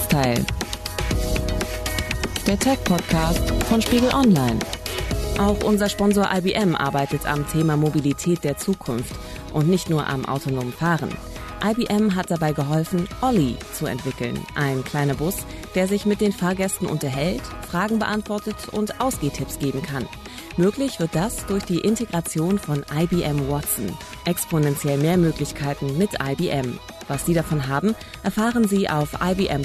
Netzteil. Der Tech-Podcast von Spiegel Online. Auch unser Sponsor IBM arbeitet am Thema Mobilität der Zukunft und nicht nur am autonomen Fahren. IBM hat dabei geholfen, Olli zu entwickeln, ein kleiner Bus, der sich mit den Fahrgästen unterhält, Fragen beantwortet und Ausgehtipps geben kann. Möglich wird das durch die Integration von IBM Watson. Exponentiell mehr Möglichkeiten mit IBM. Was Sie davon haben, erfahren Sie auf ibm.com/u/de.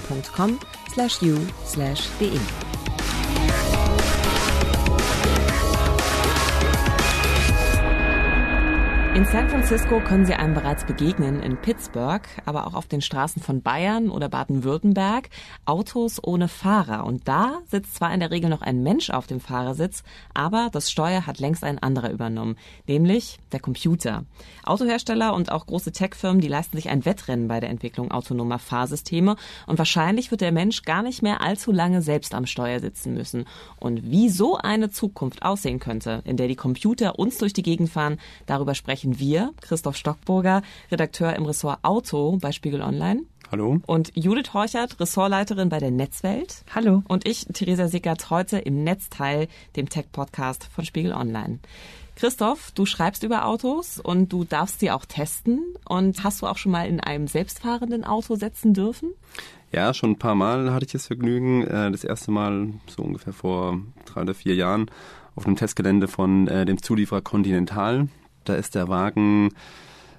In San Francisco können Sie einem bereits begegnen, in Pittsburgh, aber auch auf den Straßen von Bayern oder Baden-Württemberg, Autos ohne Fahrer. Und da sitzt zwar in der Regel noch ein Mensch auf dem Fahrersitz, aber das Steuer hat längst ein anderer übernommen, nämlich der Computer. Autohersteller und auch große Tech-Firmen, die leisten sich ein Wettrennen bei der Entwicklung autonomer Fahrsysteme und wahrscheinlich wird der Mensch gar nicht mehr allzu lange selbst am Steuer sitzen müssen. Und wie so eine Zukunft aussehen könnte, in der die Computer uns durch die Gegend fahren, darüber sprechen sprechen wir, Christoph Stockburger, Redakteur im Ressort Auto bei Spiegel Online. Hallo. Und Judith Horchert, Ressortleiterin bei der Netzwelt. Hallo. Und ich, Theresa Sickert, heute im Netzteil, dem Tech-Podcast von Spiegel Online. Christoph, du schreibst über Autos und du darfst sie auch testen. Und hast du auch schon mal in einem selbstfahrenden Auto setzen dürfen? Ja, schon ein paar Mal hatte ich das Vergnügen. Äh, das erste Mal so ungefähr vor drei oder vier Jahren auf einem Testgelände von äh, dem Zulieferer Continental. Da ist der Wagen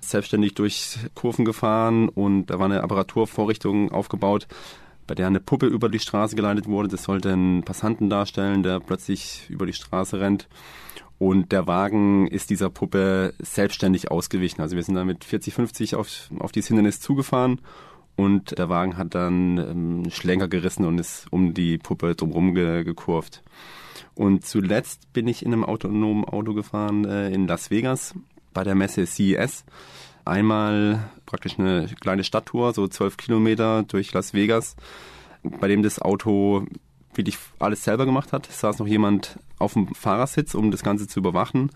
selbstständig durch Kurven gefahren und da war eine Apparaturvorrichtung aufgebaut, bei der eine Puppe über die Straße geleitet wurde. Das sollte einen Passanten darstellen, der plötzlich über die Straße rennt. Und der Wagen ist dieser Puppe selbstständig ausgewichen. Also wir sind da mit 40, 50 auf, auf dieses Hindernis zugefahren und der Wagen hat dann ähm, Schlenker gerissen und ist um die Puppe drumherum ge gekurvt. Und zuletzt bin ich in einem autonomen Auto gefahren äh, in Las Vegas bei der Messe CES. Einmal praktisch eine kleine Stadttour, so zwölf Kilometer durch Las Vegas, bei dem das Auto wirklich alles selber gemacht hat. Es saß noch jemand auf dem Fahrersitz, um das Ganze zu überwachen.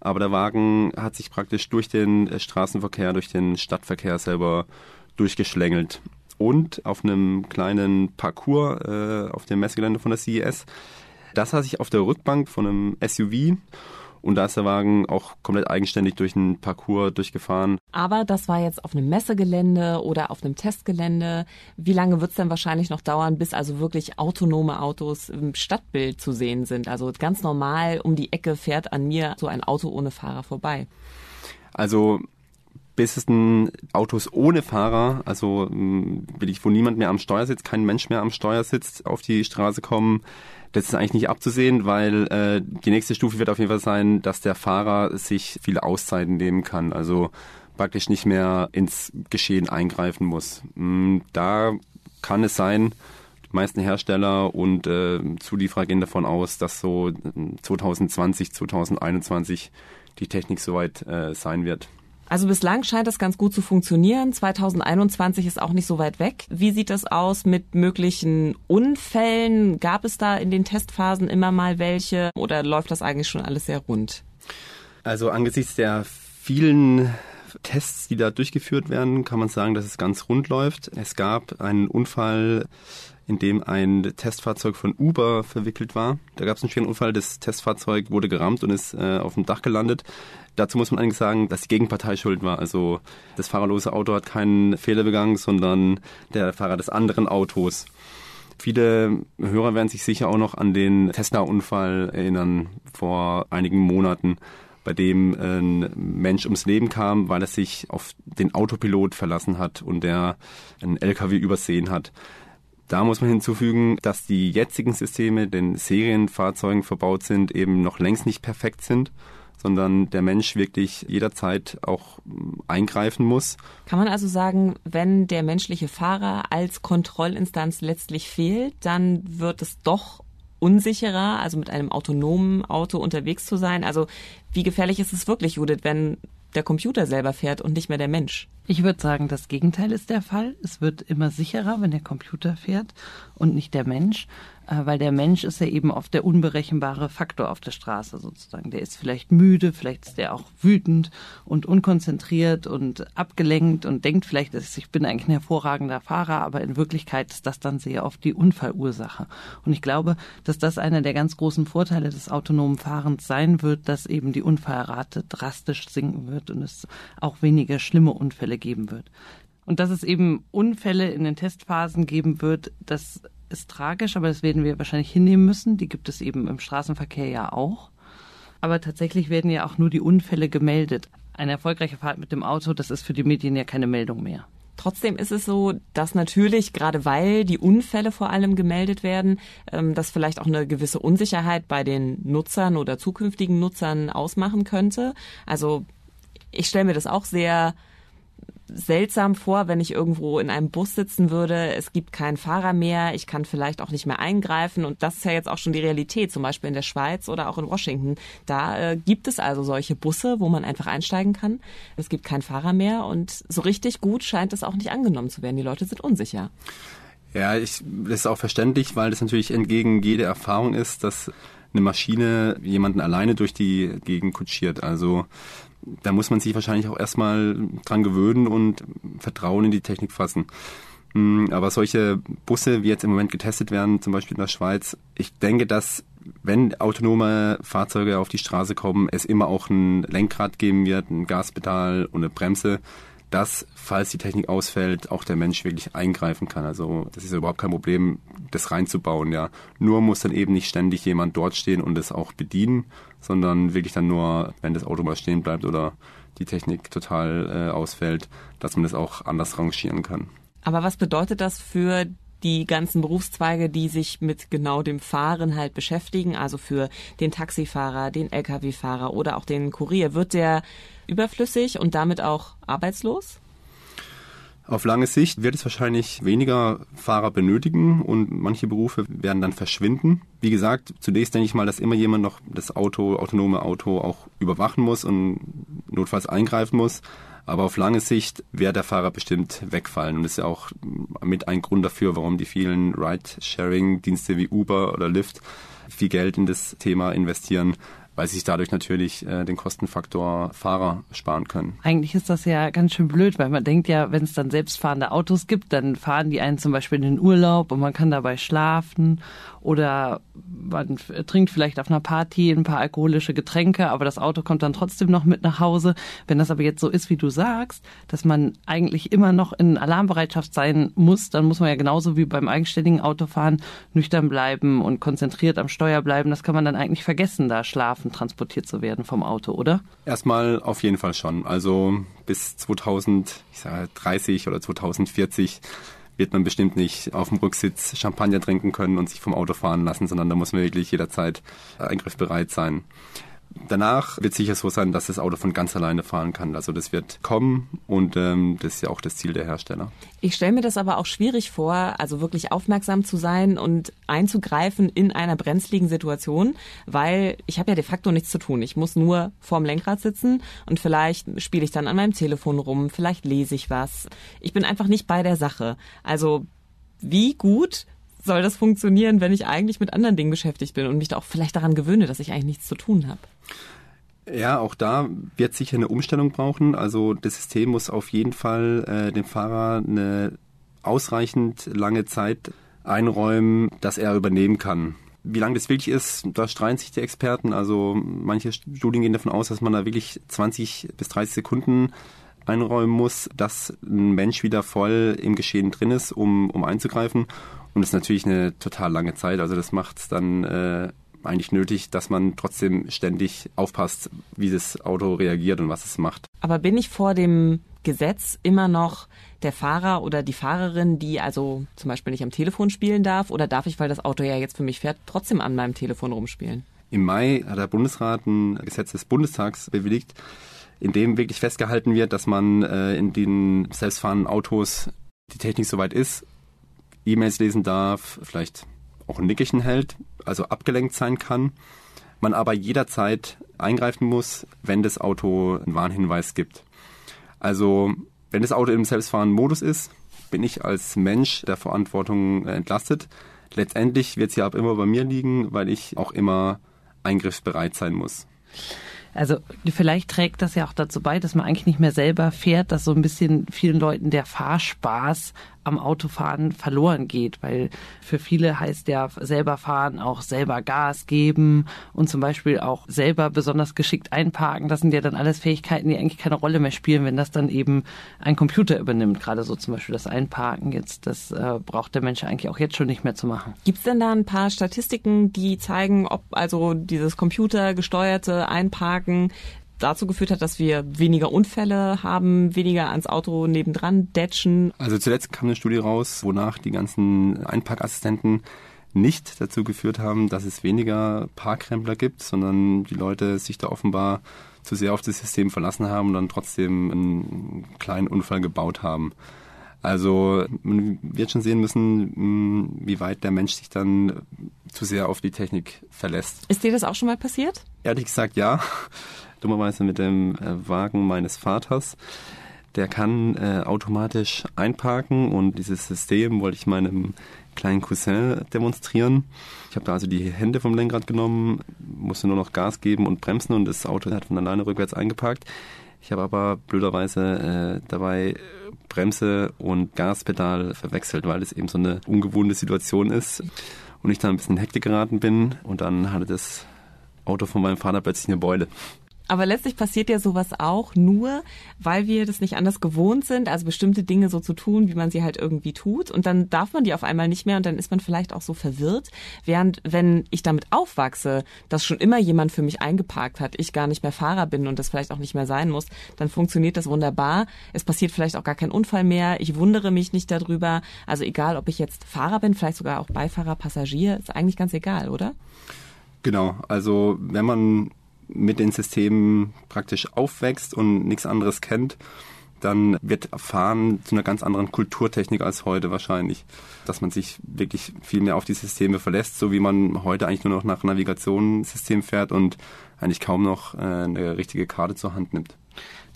Aber der Wagen hat sich praktisch durch den äh, Straßenverkehr, durch den Stadtverkehr selber durchgeschlängelt. Und auf einem kleinen Parcours äh, auf dem Messegelände von der CES da saß ich auf der Rückbank von einem SUV und da ist der Wagen auch komplett eigenständig durch einen Parcours durchgefahren. Aber das war jetzt auf einem Messegelände oder auf einem Testgelände. Wie lange wird es denn wahrscheinlich noch dauern, bis also wirklich autonome Autos im Stadtbild zu sehen sind? Also ganz normal um die Ecke fährt an mir so ein Auto ohne Fahrer vorbei. Also bis es ein Autos ohne Fahrer, also will ich, wo niemand mehr am Steuer sitzt, kein Mensch mehr am Steuer sitzt, auf die Straße kommen, das ist eigentlich nicht abzusehen, weil äh, die nächste Stufe wird auf jeden Fall sein, dass der Fahrer sich viele Auszeiten nehmen kann. Also praktisch nicht mehr ins Geschehen eingreifen muss. Mm, da kann es sein, die meisten Hersteller und äh, Zulieferer gehen davon aus, dass so 2020, 2021 die Technik soweit äh, sein wird. Also bislang scheint das ganz gut zu funktionieren. 2021 ist auch nicht so weit weg. Wie sieht das aus mit möglichen Unfällen? Gab es da in den Testphasen immer mal welche oder läuft das eigentlich schon alles sehr rund? Also angesichts der vielen Tests, die da durchgeführt werden, kann man sagen, dass es ganz rund läuft. Es gab einen Unfall in dem ein Testfahrzeug von Uber verwickelt war. Da gab es einen schweren Unfall, das Testfahrzeug wurde gerammt und ist äh, auf dem Dach gelandet. Dazu muss man eigentlich sagen, dass die Gegenpartei schuld war. Also das fahrerlose Auto hat keinen Fehler begangen, sondern der Fahrer des anderen Autos. Viele Hörer werden sich sicher auch noch an den Tesla-Unfall erinnern vor einigen Monaten, bei dem ein Mensch ums Leben kam, weil er sich auf den Autopilot verlassen hat und der einen LKW übersehen hat. Da muss man hinzufügen, dass die jetzigen Systeme den Serienfahrzeugen verbaut sind, eben noch längst nicht perfekt sind sondern der Mensch wirklich jederzeit auch eingreifen muss. Kann man also sagen, wenn der menschliche Fahrer als Kontrollinstanz letztlich fehlt, dann wird es doch unsicherer, also mit einem autonomen Auto unterwegs zu sein? Also wie gefährlich ist es wirklich, Judith, wenn der Computer selber fährt und nicht mehr der Mensch? Ich würde sagen, das Gegenteil ist der Fall. Es wird immer sicherer, wenn der Computer fährt und nicht der Mensch. Äh, weil der Mensch ist ja eben oft der unberechenbare Faktor auf der Straße sozusagen. Der ist vielleicht müde, vielleicht ist der auch wütend und unkonzentriert und abgelenkt und denkt vielleicht, dass ich bin eigentlich ein hervorragender Fahrer, aber in Wirklichkeit ist das dann sehr oft die Unfallursache. Und ich glaube, dass das einer der ganz großen Vorteile des autonomen Fahrens sein wird, dass eben die Unfallrate drastisch sinken wird und es auch weniger schlimme Unfälle geben wird. Und dass es eben Unfälle in den Testphasen geben wird, das ist tragisch, aber das werden wir wahrscheinlich hinnehmen müssen. Die gibt es eben im Straßenverkehr ja auch. Aber tatsächlich werden ja auch nur die Unfälle gemeldet. Eine erfolgreiche Fahrt mit dem Auto, das ist für die Medien ja keine Meldung mehr. Trotzdem ist es so, dass natürlich, gerade weil die Unfälle vor allem gemeldet werden, ähm, das vielleicht auch eine gewisse Unsicherheit bei den Nutzern oder zukünftigen Nutzern ausmachen könnte. Also ich stelle mir das auch sehr seltsam vor, wenn ich irgendwo in einem Bus sitzen würde. Es gibt keinen Fahrer mehr. Ich kann vielleicht auch nicht mehr eingreifen. Und das ist ja jetzt auch schon die Realität, zum Beispiel in der Schweiz oder auch in Washington. Da äh, gibt es also solche Busse, wo man einfach einsteigen kann. Es gibt keinen Fahrer mehr. Und so richtig gut scheint es auch nicht angenommen zu werden. Die Leute sind unsicher. Ja, ich, das ist auch verständlich, weil das natürlich entgegen jeder Erfahrung ist, dass eine Maschine jemanden alleine durch die Gegend kutschiert. Also da muss man sich wahrscheinlich auch erstmal dran gewöhnen und Vertrauen in die Technik fassen. Hm, aber solche Busse, wie jetzt im Moment getestet werden, zum Beispiel in der Schweiz, ich denke, dass wenn autonome Fahrzeuge auf die Straße kommen, es immer auch ein Lenkrad geben wird, ein Gaspedal und eine Bremse, dass, falls die Technik ausfällt, auch der Mensch wirklich eingreifen kann. Also das ist überhaupt kein Problem, das reinzubauen, ja. Nur muss dann eben nicht ständig jemand dort stehen und es auch bedienen, sondern wirklich dann nur, wenn das Auto mal stehen bleibt oder die Technik total äh, ausfällt, dass man das auch anders rangieren kann. Aber was bedeutet das für die ganzen Berufszweige, die sich mit genau dem Fahren halt beschäftigen, also für den Taxifahrer, den Lkw-Fahrer oder auch den Kurier, wird der überflüssig und damit auch arbeitslos? Auf lange Sicht wird es wahrscheinlich weniger Fahrer benötigen und manche Berufe werden dann verschwinden. Wie gesagt, zunächst denke ich mal, dass immer jemand noch das Auto, autonome Auto auch überwachen muss und notfalls eingreifen muss. Aber auf lange Sicht wird der Fahrer bestimmt wegfallen. Und das ist ja auch mit ein Grund dafür, warum die vielen Ride-Sharing-Dienste wie Uber oder Lyft viel Geld in das Thema investieren, weil sie sich dadurch natürlich äh, den Kostenfaktor Fahrer sparen können. Eigentlich ist das ja ganz schön blöd, weil man denkt ja, wenn es dann selbstfahrende Autos gibt, dann fahren die einen zum Beispiel in den Urlaub und man kann dabei schlafen oder man trinkt vielleicht auf einer Party ein paar alkoholische Getränke, aber das Auto kommt dann trotzdem noch mit nach Hause. Wenn das aber jetzt so ist, wie du sagst, dass man eigentlich immer noch in Alarmbereitschaft sein muss, dann muss man ja genauso wie beim eigenständigen Autofahren nüchtern bleiben und konzentriert am Steuer bleiben. Das kann man dann eigentlich vergessen, da schlafen transportiert zu werden vom Auto, oder? Erstmal auf jeden Fall schon. Also bis 2030 oder 2040 wird man bestimmt nicht auf dem Rücksitz Champagner trinken können und sich vom Auto fahren lassen, sondern da muss man wirklich jederzeit eingriffbereit sein. Danach wird sicher so sein, dass das Auto von ganz alleine fahren kann. Also das wird kommen und ähm, das ist ja auch das Ziel der Hersteller. Ich stelle mir das aber auch schwierig vor, also wirklich aufmerksam zu sein und einzugreifen in einer brenzligen Situation, weil ich habe ja de facto nichts zu tun. Ich muss nur vorm Lenkrad sitzen und vielleicht spiele ich dann an meinem Telefon rum, vielleicht lese ich was. Ich bin einfach nicht bei der Sache. Also wie gut soll das funktionieren, wenn ich eigentlich mit anderen Dingen beschäftigt bin und mich da auch vielleicht daran gewöhne, dass ich eigentlich nichts zu tun habe? Ja, auch da wird sicher eine Umstellung brauchen. Also das System muss auf jeden Fall äh, dem Fahrer eine ausreichend lange Zeit einräumen, dass er übernehmen kann. Wie lange das wirklich ist, da streiten sich die Experten. Also manche Studien gehen davon aus, dass man da wirklich 20 bis 30 Sekunden einräumen muss, dass ein Mensch wieder voll im Geschehen drin ist, um, um einzugreifen. Und das ist natürlich eine total lange Zeit. Also das macht es dann äh, eigentlich nötig, dass man trotzdem ständig aufpasst, wie das Auto reagiert und was es macht. Aber bin ich vor dem Gesetz immer noch der Fahrer oder die Fahrerin, die also zum Beispiel nicht am Telefon spielen darf? Oder darf ich, weil das Auto ja jetzt für mich fährt, trotzdem an meinem Telefon rumspielen? Im Mai hat der Bundesrat ein Gesetz des Bundestags bewilligt, in dem wirklich festgehalten wird, dass man äh, in den selbstfahrenden Autos die Technik soweit ist, E-Mails lesen darf, vielleicht auch ein Nickerchen hält, also abgelenkt sein kann. Man aber jederzeit eingreifen muss, wenn das Auto einen Warnhinweis gibt. Also wenn das Auto im selbstfahrenden Modus ist, bin ich als Mensch der Verantwortung äh, entlastet. Letztendlich wird es ja auch immer bei mir liegen, weil ich auch immer eingriffsbereit sein muss. Also vielleicht trägt das ja auch dazu bei, dass man eigentlich nicht mehr selber fährt, dass so ein bisschen vielen Leuten der Fahrspaß am Autofahren verloren geht, weil für viele heißt ja selber fahren auch selber Gas geben und zum Beispiel auch selber besonders geschickt einparken. Das sind ja dann alles Fähigkeiten, die eigentlich keine Rolle mehr spielen, wenn das dann eben ein Computer übernimmt. Gerade so zum Beispiel das Einparken jetzt, das äh, braucht der Mensch eigentlich auch jetzt schon nicht mehr zu machen. Gibt es denn da ein paar Statistiken, die zeigen, ob also dieses computergesteuerte Einparken dazu geführt hat, dass wir weniger Unfälle haben, weniger ans Auto nebendran datchen. Also zuletzt kam eine Studie raus, wonach die ganzen Einparkassistenten nicht dazu geführt haben, dass es weniger Parkrempler gibt, sondern die Leute sich da offenbar zu sehr auf das System verlassen haben und dann trotzdem einen kleinen Unfall gebaut haben. Also man wird schon sehen müssen, wie weit der Mensch sich dann zu sehr auf die Technik verlässt. Ist dir das auch schon mal passiert? Ehrlich gesagt ja dummerweise mit dem äh, Wagen meines Vaters. Der kann äh, automatisch einparken und dieses System wollte ich meinem kleinen Cousin demonstrieren. Ich habe da also die Hände vom Lenkrad genommen, musste nur noch Gas geben und bremsen und das Auto hat von alleine rückwärts eingeparkt. Ich habe aber blöderweise äh, dabei Bremse und Gaspedal verwechselt, weil es eben so eine ungewohnte Situation ist und ich da ein bisschen in Hektik geraten bin und dann hatte das Auto von meinem Vater plötzlich eine Beule. Aber letztlich passiert ja sowas auch nur, weil wir das nicht anders gewohnt sind, also bestimmte Dinge so zu tun, wie man sie halt irgendwie tut. Und dann darf man die auf einmal nicht mehr und dann ist man vielleicht auch so verwirrt. Während wenn ich damit aufwachse, dass schon immer jemand für mich eingeparkt hat, ich gar nicht mehr Fahrer bin und das vielleicht auch nicht mehr sein muss, dann funktioniert das wunderbar. Es passiert vielleicht auch gar kein Unfall mehr. Ich wundere mich nicht darüber. Also egal, ob ich jetzt Fahrer bin, vielleicht sogar auch Beifahrer, Passagier, ist eigentlich ganz egal, oder? Genau, also wenn man mit den Systemen praktisch aufwächst und nichts anderes kennt, dann wird Fahren zu einer ganz anderen Kulturtechnik als heute wahrscheinlich. Dass man sich wirklich viel mehr auf die Systeme verlässt, so wie man heute eigentlich nur noch nach Navigationssystem fährt und eigentlich kaum noch äh, eine richtige Karte zur Hand nimmt.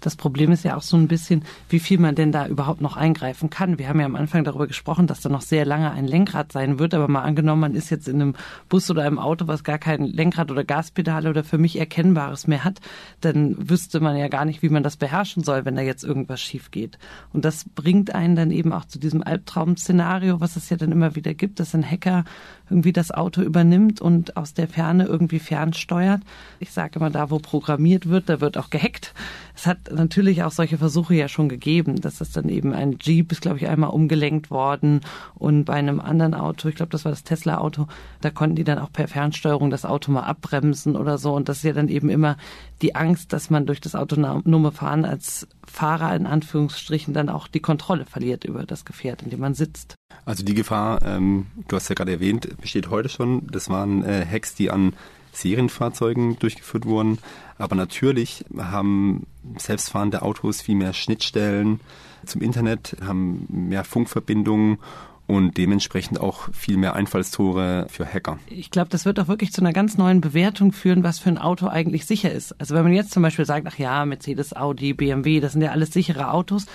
Das Problem ist ja auch so ein bisschen, wie viel man denn da überhaupt noch eingreifen kann. Wir haben ja am Anfang darüber gesprochen, dass da noch sehr lange ein Lenkrad sein wird, aber mal angenommen, man ist jetzt in einem Bus oder einem Auto, was gar kein Lenkrad oder Gaspedale oder für mich Erkennbares mehr hat, dann wüsste man ja gar nicht, wie man das beherrschen soll, wenn da jetzt irgendwas schief geht. Und das bringt einen dann eben auch zu diesem Albtraum-Szenario, was es ja dann immer wieder gibt, dass ein Hacker irgendwie das Auto übernimmt und aus der Ferne irgendwie fernsteuert. Ich sage immer, da wo programmiert wird, da wird auch gehackt. Es hat natürlich auch solche Versuche ja schon gegeben. dass es dann eben ein Jeep ist, glaube ich, einmal umgelenkt worden und bei einem anderen Auto, ich glaube, das war das Tesla-Auto, da konnten die dann auch per Fernsteuerung das Auto mal abbremsen oder so. Und das ist ja dann eben immer die Angst, dass man durch das autonome Fahren als Fahrer in Anführungsstrichen dann auch die Kontrolle verliert über das Gefährt, in dem man sitzt. Also die Gefahr, ähm, du hast ja gerade erwähnt, besteht heute schon. Das waren äh, Hacks, die an Serienfahrzeugen durchgeführt wurden. Aber natürlich haben selbstfahrende Autos viel mehr Schnittstellen zum Internet, haben mehr Funkverbindungen und dementsprechend auch viel mehr Einfallstore für Hacker. Ich glaube, das wird auch wirklich zu einer ganz neuen Bewertung führen, was für ein Auto eigentlich sicher ist. Also wenn man jetzt zum Beispiel sagt, ach ja, Mercedes, Audi, BMW, das sind ja alles sichere Autos,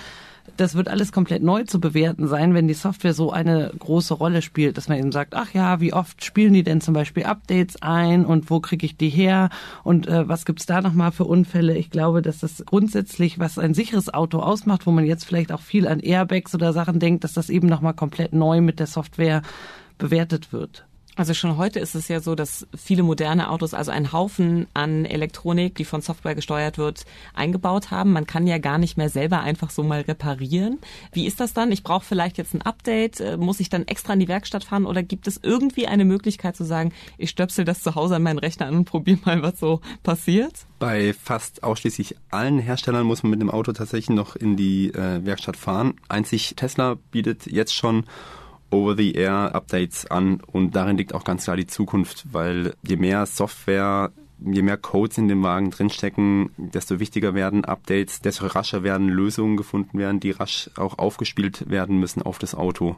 das wird alles komplett neu zu bewerten sein, wenn die Software so eine große Rolle spielt, dass man eben sagt, ach ja, wie oft spielen die denn zum Beispiel Updates ein und wo kriege ich die her und äh, was gibt's da nochmal für Unfälle? Ich glaube, dass das grundsätzlich, was ein sicheres Auto ausmacht, wo man jetzt vielleicht auch viel an Airbags oder Sachen denkt, dass das eben nochmal komplett neu mit der Software bewertet wird. Also schon heute ist es ja so, dass viele moderne Autos also einen Haufen an Elektronik, die von Software gesteuert wird, eingebaut haben. Man kann ja gar nicht mehr selber einfach so mal reparieren. Wie ist das dann? Ich brauche vielleicht jetzt ein Update. Äh, muss ich dann extra in die Werkstatt fahren oder gibt es irgendwie eine Möglichkeit zu sagen, ich stöpsel das zu Hause an meinen Rechner an und probiere mal, was so passiert? Bei fast ausschließlich allen Herstellern muss man mit dem Auto tatsächlich noch in die äh, Werkstatt fahren. Einzig Tesla bietet jetzt schon Over-the-Air-Updates an und darin liegt auch ganz klar die Zukunft, weil je mehr Software je mehr Codes in dem Wagen drinstecken, desto wichtiger werden Updates, desto rascher werden Lösungen gefunden werden, die rasch auch aufgespielt werden müssen auf das Auto.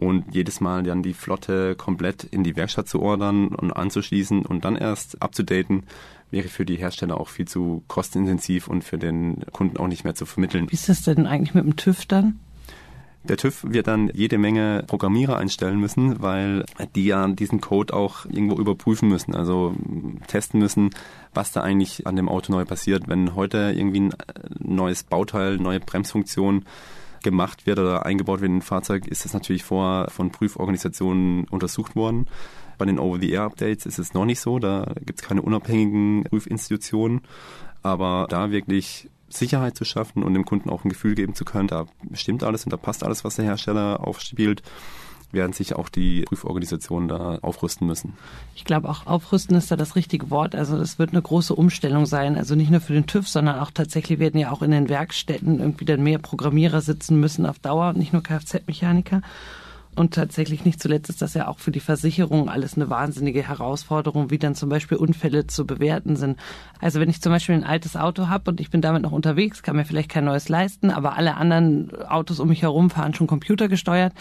und jedes Mal dann die Flotte komplett in die Werkstatt zu ordern und anzuschließen und dann erst abzudaten, wäre für die Hersteller auch viel zu kostenintensiv und für den Kunden auch nicht mehr zu vermitteln. Wie ist das denn eigentlich mit dem TÜV dann? Der TÜV wird dann jede Menge Programmierer einstellen müssen, weil die ja diesen Code auch irgendwo überprüfen müssen, also testen müssen, was da eigentlich an dem Auto neu passiert. Wenn heute irgendwie ein neues Bauteil, neue Bremsfunktion gemacht wird oder eingebaut wird in ein Fahrzeug, ist das natürlich vorher von Prüforganisationen untersucht worden. Bei den Over-the-Air-Updates ist es noch nicht so, da gibt es keine unabhängigen Prüfinstitutionen. Aber da wirklich Sicherheit zu schaffen und dem Kunden auch ein Gefühl geben zu können, da stimmt alles und da passt alles, was der Hersteller aufspielt, werden sich auch die Prüforganisationen da aufrüsten müssen. Ich glaube auch aufrüsten ist da das richtige Wort. Also das wird eine große Umstellung sein. Also nicht nur für den TÜV, sondern auch tatsächlich werden ja auch in den Werkstätten irgendwie dann mehr Programmierer sitzen müssen auf Dauer und nicht nur Kfz-Mechaniker. Und tatsächlich nicht zuletzt ist das ja auch für die Versicherung alles eine wahnsinnige Herausforderung, wie dann zum Beispiel Unfälle zu bewerten sind. Also wenn ich zum Beispiel ein altes Auto habe und ich bin damit noch unterwegs, kann mir vielleicht kein neues leisten, aber alle anderen Autos um mich herum fahren schon computergesteuert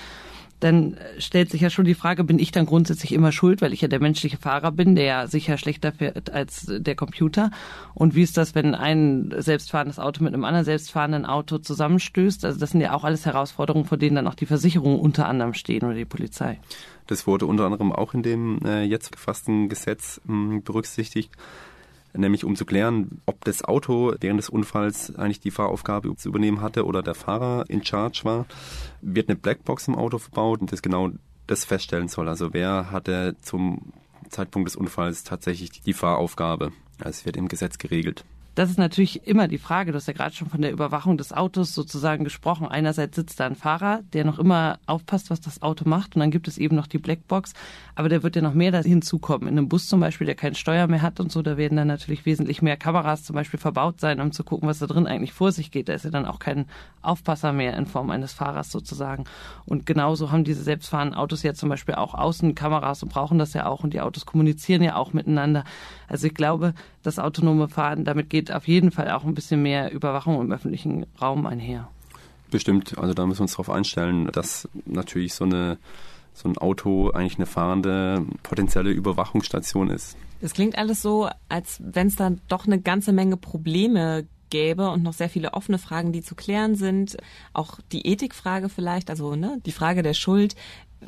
dann stellt sich ja schon die Frage, bin ich dann grundsätzlich immer schuld, weil ich ja der menschliche Fahrer bin, der ja sicher schlechter fährt als der Computer? Und wie ist das, wenn ein selbstfahrendes Auto mit einem anderen selbstfahrenden Auto zusammenstößt? Also das sind ja auch alles Herausforderungen, vor denen dann auch die Versicherungen unter anderem stehen oder die Polizei. Das wurde unter anderem auch in dem äh, jetzt gefassten Gesetz mh, hm, berücksichtigt nämlich um zu klären, ob das Auto während des Unfalls eigentlich die Fahraufgabe zu übernehmen hatte oder der Fahrer in Charge war, wird eine Blackbox im Auto verbaut und das genau das feststellen soll. Also wer hatte zum Zeitpunkt des Unfalls tatsächlich die Fahraufgabe. Es wird im Gesetz geregelt. Das ist natürlich immer die Frage. Du hast ja gerade schon von der Überwachung des Autos sozusagen gesprochen. Einerseits sitzt da ein Fahrer, der noch immer aufpasst, was das Auto macht. Und dann gibt es eben noch die Blackbox. Aber da wird ja noch mehr da hinzukommen. In einem Bus zum Beispiel, der kein Steuer mehr hat und so, da werden dann natürlich wesentlich mehr Kameras zum Beispiel verbaut sein, um zu gucken, was da drin eigentlich vor sich geht. Da ist ja dann auch kein Aufpasser mehr in Form eines Fahrers sozusagen. Und genauso haben diese selbstfahrenden Autos ja zum Beispiel auch Außenkameras und brauchen das ja auch. Und die Autos kommunizieren ja auch miteinander. Also ich glaube, das autonome Fahren, damit geht auf jeden Fall auch ein bisschen mehr Überwachung im öffentlichen Raum einher. Bestimmt, also da müssen wir uns darauf einstellen, dass natürlich so eine so ein Auto eigentlich eine fahrende potenzielle Überwachungsstation ist. Das klingt alles so, als wenn es dann doch eine ganze Menge Probleme gäbe und noch sehr viele offene Fragen, die zu klären sind. Auch die Ethikfrage vielleicht, also ne, die Frage der Schuld.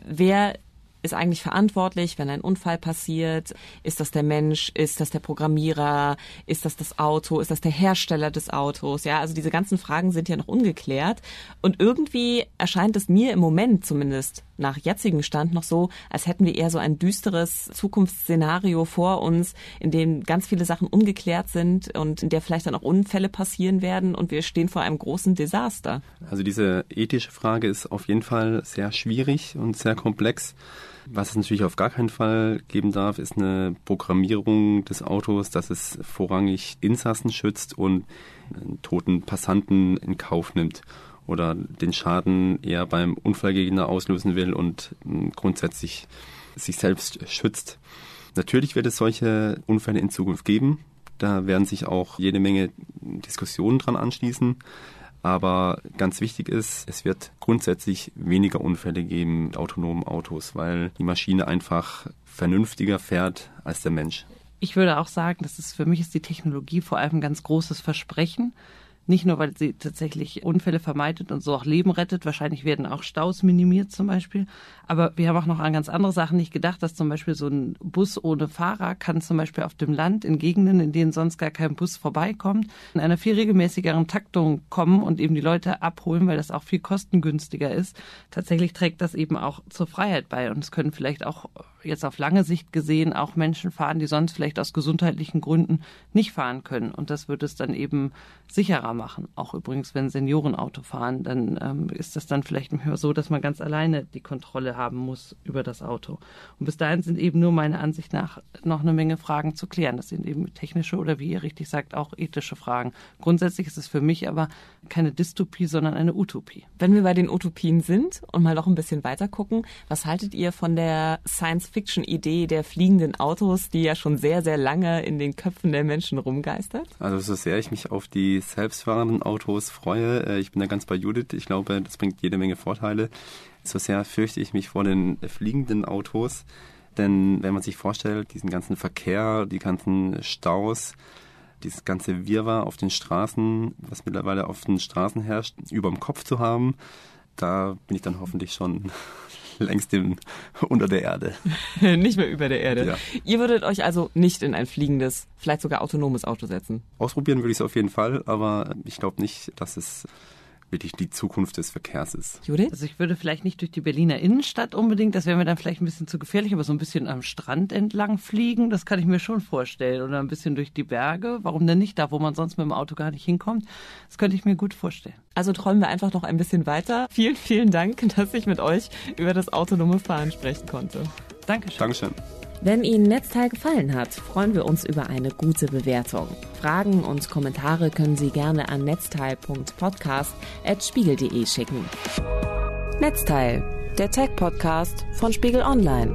Wer ist eigentlich verantwortlich, wenn ein Unfall passiert? Ist das der Mensch? Ist das der Programmierer? Ist das das Auto? Ist das der Hersteller des Autos? Ja, also diese ganzen Fragen sind ja noch ungeklärt. Und irgendwie erscheint es mir im Moment zumindest nach jetzigem Stand noch so, als hätten wir eher so ein düsteres Zukunftsszenario vor uns, in dem ganz viele Sachen ungeklärt sind und in der vielleicht dann auch Unfälle passieren werden und wir stehen vor einem großen Desaster. Also diese ethische Frage ist auf jeden Fall sehr schwierig und sehr komplex. Was es natürlich auf gar keinen Fall geben darf, ist eine Programmierung des Autos, dass es vorrangig Insassen schützt und einen toten Passanten in Kauf nimmt oder den Schaden eher beim Unfallgegner auslösen will und hm, grundsätzlich sich selbst schützt. Natürlich wird es solche Unfälle in Zukunft geben. Da werden sich auch jede Menge Diskussionen dran anschließen. Aber ganz wichtig ist, es wird grundsätzlich weniger Unfälle geben mit autonomen Autos, weil die Maschine einfach vernünftiger fährt als der Mensch. Ich würde auch sagen, das ist für mich ist die Technologie vor allem ein ganz großes Versprechen. Nicht nur, weil sie tatsächlich Unfälle vermeidet und so auch Leben rettet. Wahrscheinlich werden auch Staus minimiert zum Beispiel. Aber wir haben auch noch an ganz andere Sachen nicht gedacht, dass zum Beispiel so ein Bus ohne Fahrer kann zum Beispiel auf dem Land in Gegenden, in denen sonst gar kein Bus vorbeikommt, in einer viel regelmäßigeren Taktung kommen und eben die Leute abholen, weil das auch viel kostengünstiger ist. Tatsächlich trägt das eben auch zur Freiheit bei. Und es können vielleicht auch jetzt auf lange Sicht gesehen auch Menschen fahren, die sonst vielleicht aus gesundheitlichen Gründen nicht fahren können. Und das wird es dann eben sicherer machen. Auch übrigens, wenn Senioren Auto fahren, dann ähm, ist das dann vielleicht mehr so, dass man ganz alleine die Kontrolle haben muss über das Auto. Und bis dahin sind eben nur meiner Ansicht nach noch eine Menge Fragen zu klären. Das sind eben technische oder wie ihr richtig sagt, auch ethische Fragen. Grundsätzlich ist es für mich aber keine Dystopie, sondern eine Utopie. Wenn wir bei den Utopien sind und mal noch ein bisschen weiter gucken, was haltet ihr von der Science Science-Fiction-Idee der fliegenden Autos, die ja schon sehr, sehr lange in den Köpfen der Menschen rumgeistert? Also so sehr ich mich auf die Selbst selbstfahrenden Autos freue. Äh, ich bin da ganz bei Judith. Ich glaube, das bringt jede Menge Vorteile. So sehr fürchte ich mich vor den fliegenden Autos. Denn wenn man sich vorstellt, diesen ganzen Verkehr, die ganzen Staus, dieses ganze Wirrwarr auf den Straßen, was mittlerweile auf den Straßen herrscht, über dem Kopf zu haben, da bin ich dann hoffentlich schon längst im, unter der Erde. nicht mehr über der Erde. Ja. Ihr würdet euch also nicht in ein fliegendes, vielleicht sogar autonomes Auto setzen? Ausprobieren würde ich es auf jeden Fall, aber ich glaube nicht, dass es wirklich die Zukunft des Verkehrs ist. Judith? Also ich würde vielleicht nicht durch die Berliner Innenstadt unbedingt, das wäre mir dann vielleicht ein bisschen zu gefährlich, aber so ein bisschen am Strand entlang fliegen, das kann ich mir schon vorstellen. Oder ein bisschen durch die Berge, warum denn nicht da, wo man sonst mit dem Auto gar nicht hinkommt? Das könnte ich mir gut vorstellen. Also träumen wir einfach noch ein bisschen weiter. Vielen, vielen Dank, dass ich mit euch über das autonome Fahren sprechen konnte. Dankeschön. Dankeschön. Wenn Ihnen Netzteil gefallen hat, freuen wir uns über eine gute Bewertung. Fragen und Kommentare können Sie gerne an netzteil.podcast.spiegel.de schicken. Netzteil, der Tech-Podcast von Spiegel Online.